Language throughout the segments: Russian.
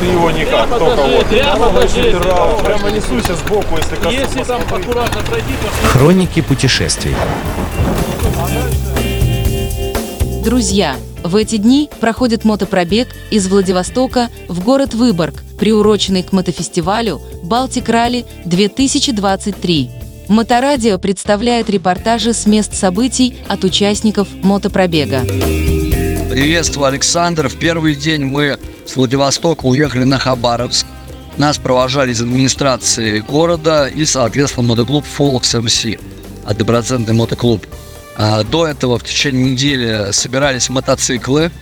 Ты его никак, Прямо только вот. прямо несуйся сбоку, если коснусь. Если там аккуратно пройти, то Хроники путешествий. Друзья, в эти дни проходит мотопробег из Владивостока в город Выборг, приуроченный к мотофестивалю «Балтик Ралли 2023». Моторадио представляет репортажи с мест событий от участников мотопробега. Приветствую, Александр. В первый день мы с Владивостока уехали на Хабаровск. Нас провожали из администрации города и, соответственно, мотоклуб Folks MC, однопроцентный мотоклуб. А, До этого в течение недели собирались мотоциклы,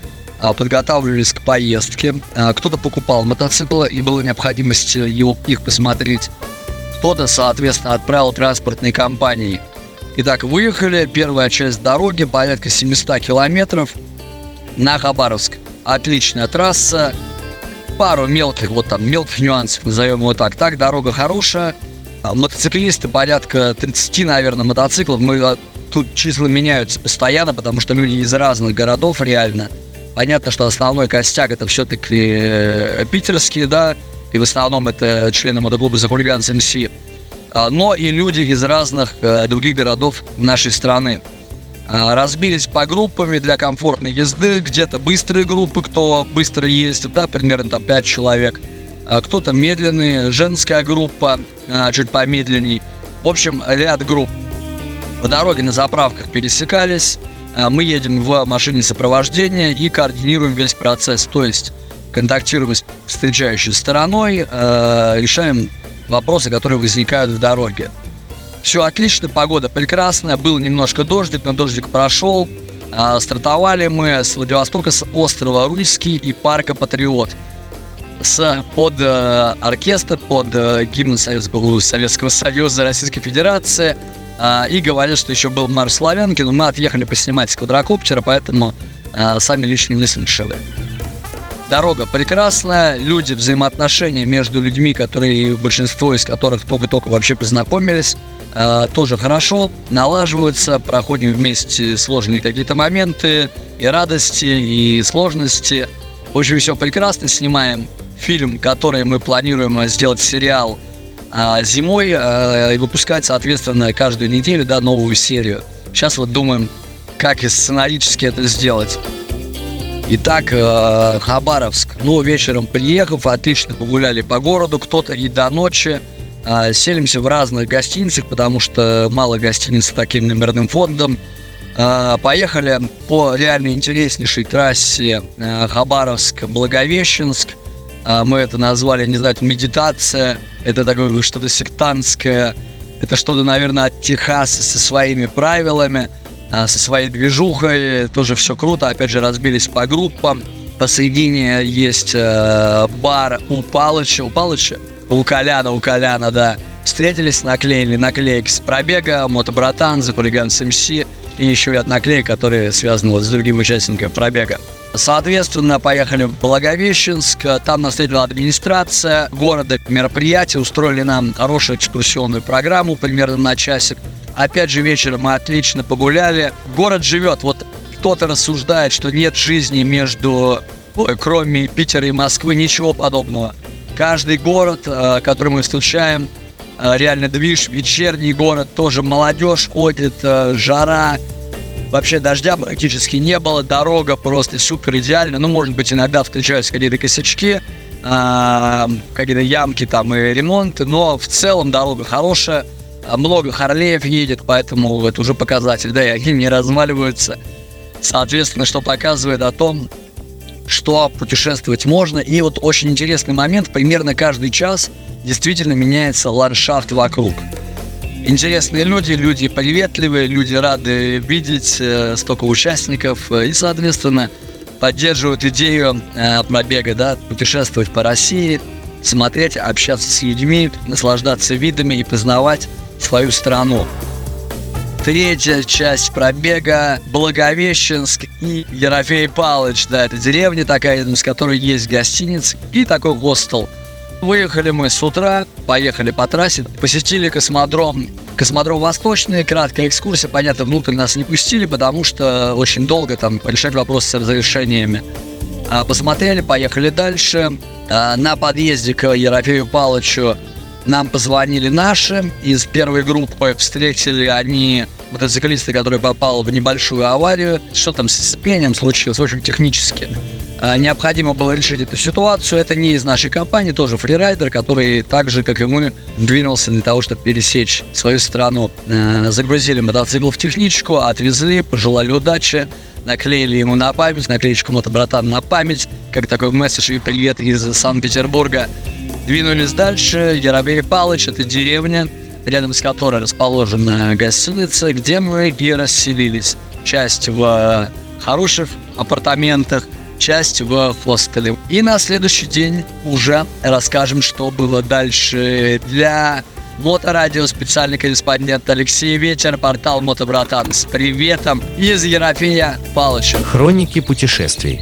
а, подготавливались к поездке. А, Кто-то покупал мотоциклы и была необходимость его, их посмотреть. Кто-то, соответственно, отправил транспортные компании. Итак, выехали. Первая часть дороги, порядка 700 километров на Хабаровск. Отличная трасса. Пару мелких, вот там, мелких нюансов, назовем его так. Так, дорога хорошая. А, Мотоциклисты, порядка 30, наверное, мотоциклов. Мы а, тут числа меняются постоянно, потому что люди из разных городов реально. Понятно, что основной костяк это все-таки питерские, да, и в основном это члены мотоклуба за хулиганс МС. А, Но и люди из разных э, других городов нашей страны. А, Разбились по группами для комфортной езды, где-то быстрые группы, кто быстро ездит, да, примерно там 5 человек. А Кто-то медленные, женская группа, а, чуть помедленней. В общем, ряд групп. По дороге на заправках пересекались. Мы едем в машине сопровождения и координируем весь процесс. То есть контактируем с встречающей стороной, решаем вопросы, которые возникают в дороге. Все отлично, погода прекрасная, был немножко дождик, но дождик прошел. А, стартовали мы с Владивостока, с острова Рульский и парка Патриот. С, под э, оркестр, под э, гимн Советского, Советского Союза Российской Федерации. А, и говорят, что еще был марш Славянки, но мы отъехали поснимать с квадрокоптера, поэтому а, сами лично не слышали. Дорога прекрасная, люди, взаимоотношения между людьми, которые, большинство из которых только-только вообще познакомились, э, тоже хорошо, налаживаются, проходим вместе сложные какие-то моменты, и радости, и сложности. Общем, все прекрасно, снимаем фильм, который мы планируем э, сделать сериал а, зимой э, и выпускать, соответственно, каждую неделю, да, новую серию. Сейчас вот думаем, как и сценарически это сделать. Итак, э, Хабаровск. Ну, вечером приехав, отлично погуляли по городу, кто-то и до ночи. Э, селимся в разных гостиницах, потому что мало гостиниц с таким номерным фондом. Э, поехали по реально интереснейшей трассе Хабаровск-Благовещенск. Мы это назвали, не знаю, медитация. Это такое что-то сектантское. Это что-то, наверное, от Техаса со своими правилами со своей движухой, тоже все круто, опять же разбились по группам. Посредине есть э, бар у Палыча, у Палыча, у Коляна, у Коляна, да. Встретились, наклеили наклейки с пробега, мотобратан, за хулиган с МС и еще ряд наклеек, которые связаны вот с другим участником пробега. Соответственно, поехали в Благовещенск, там нас встретила администрация города, мероприятие, устроили нам хорошую экскурсионную программу примерно на часик. Опять же, вечером мы отлично погуляли. Город живет. Вот кто-то рассуждает, что нет жизни между, ой, кроме Питера и Москвы, ничего подобного. Каждый город, э, который мы встречаем, э, реально движ, вечерний город, тоже молодежь ходит, э, жара. Вообще дождя практически не было, дорога просто супер идеальна. Ну, может быть, иногда встречаются какие-то косячки, какие-то ямки там и ремонты, но в целом дорога хорошая. А Много Харлеев едет, поэтому это уже показатель, да, и они не разваливаются. Соответственно, что показывает о том, что путешествовать можно. И вот очень интересный момент, примерно каждый час действительно меняется ландшафт вокруг. Интересные люди, люди приветливые, люди рады видеть э, столько участников э, и, соответственно, поддерживают идею э, пробега, да, путешествовать по России, смотреть, общаться с людьми, наслаждаться видами и познавать свою страну. Третья часть пробега Благовещенск и Ерофей Палыч. Да, это деревня такая, рядом с которой есть гостиница и такой хостел. Выехали мы с утра, поехали по трассе, посетили космодром. Космодром Восточный, краткая экскурсия, понятно, внутрь нас не пустили, потому что очень долго там решать вопросы с разрешениями. А, Посмотрели, поехали дальше. А, На подъезде к Ерофею Палычу нам позвонили наши. Из первой группы встретили они мотоциклиста, который попал в небольшую аварию. Что там с сцеплением случилось, очень технически. А, Необходимо было решить эту ситуацию. Это не из нашей компании, тоже фрирайдер, который так же, как и мы, двинулся для того, чтобы пересечь свою страну. Э, Загрузили мотоцикл в техничку, отвезли, пожелали удачи, наклеили ему на память, наклеечку мотобратан на память, как такой месседж и привет из Санкт-Петербурга. Двинулись дальше. Яробей Палыч – это деревня, рядом с которой расположена гостиница, где мы и расселились. Часть в хороших апартаментах, часть в хостеле. И на следующий день уже расскажем, что было дальше для Моторадио специальный корреспондент Алексей Ветер, портал Мотобратан с приветом из Ерофея Палыча. Хроники путешествий.